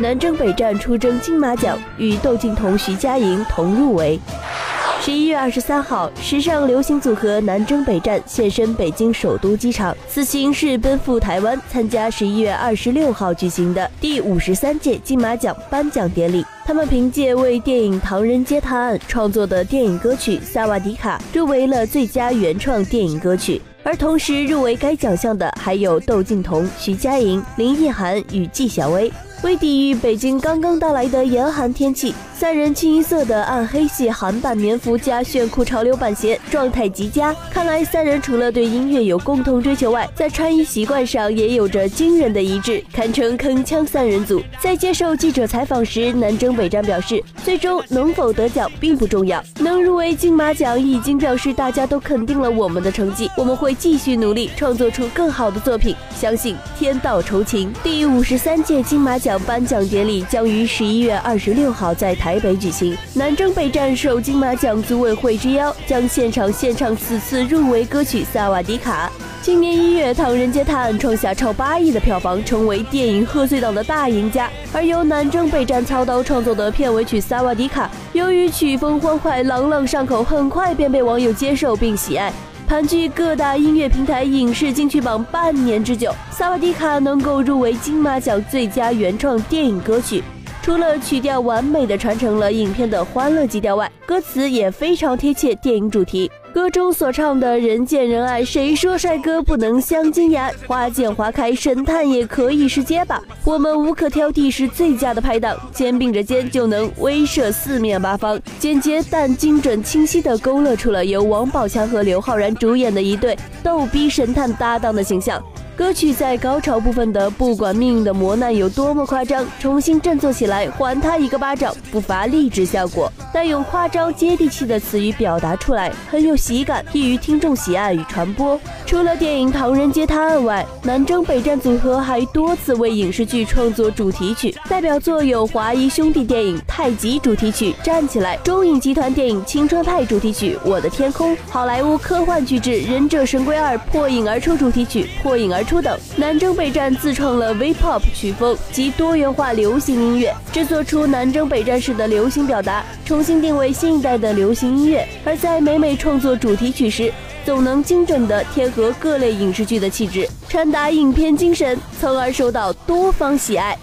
南征北战出征金马奖，与窦靖童、徐佳莹同入围。十一月二十三号，时尚流行组合南征北战现身北京首都机场，此行是奔赴台湾参加十一月二十六号举行的第五十三届金马奖颁奖典礼。他们凭借为电影《唐人街探案》创作的电影歌曲《萨瓦迪卡》入围了最佳原创电影歌曲。而同时入围该奖项的还有窦靖童、徐佳莹、林奕涵与纪晓薇。为抵御北京刚刚到来的严寒天气，三人清一色的暗黑系韩版棉服加炫酷潮流板鞋，状态极佳。看来三人除了对音乐有共同追求外，在穿衣习惯上也有着惊人的一致，堪称铿锵三人组。在接受记者采访时，南征北战表示，最终能否得奖并不重要，能入围金马奖已经表示大家都肯定了我们的成绩，我们会继续努力，创作出更好的作品，相信天道酬勤。第五十三届金马奖。奖颁奖典礼将于十一月二十六号在台北举行。南征北战受金马奖组委会之邀，将现场献唱此次入围歌曲《萨瓦迪卡》。今年一月，《唐人街探案》创下超八亿的票房，成为电影贺岁档的大赢家。而由南征北战操刀创作的片尾曲《萨瓦迪卡》，由于曲风欢快、朗朗上口，很快便被网友接受并喜爱。盘踞各大音乐平台影视金曲榜半年之久，《萨瓦迪卡》能够入围金马奖最佳原创电影歌曲。除了曲调完美的传承了影片的欢乐基调外，歌词也非常贴切电影主题。歌中所唱的人见人爱，谁说帅哥不能镶金牙？花见花开，神探也可以是结巴。我们无可挑剔，是最佳的拍档，肩并着肩就能威慑四面八方。简洁但精准清晰地勾勒出了由王宝强和刘昊然主演的一对逗逼神探搭档的形象。歌曲在高潮部分的不管命运的磨难有多么夸张，重新振作起来，还他一个巴掌，不乏励志效果。但用夸张接地气的词语表达出来，很有喜感，易于听众喜爱与传播。除了电影《唐人街探案》外，南征北战组合还多次为影视剧创作主题曲，代表作有华谊兄弟电影《太极》主题曲《站起来》，中影集团电影《青春派》主题曲《我的天空》，好莱坞科幻巨制《忍者神龟二》破影而出主题曲《破影而》。出等，南征北战自创了 V-pop 曲风及多元化流行音乐，制作出南征北战式的流行表达，重新定位新一代的流行音乐。而在每每创作主题曲时，总能精准地贴合各类影视剧的气质，传达影片精神，从而受到多方喜爱。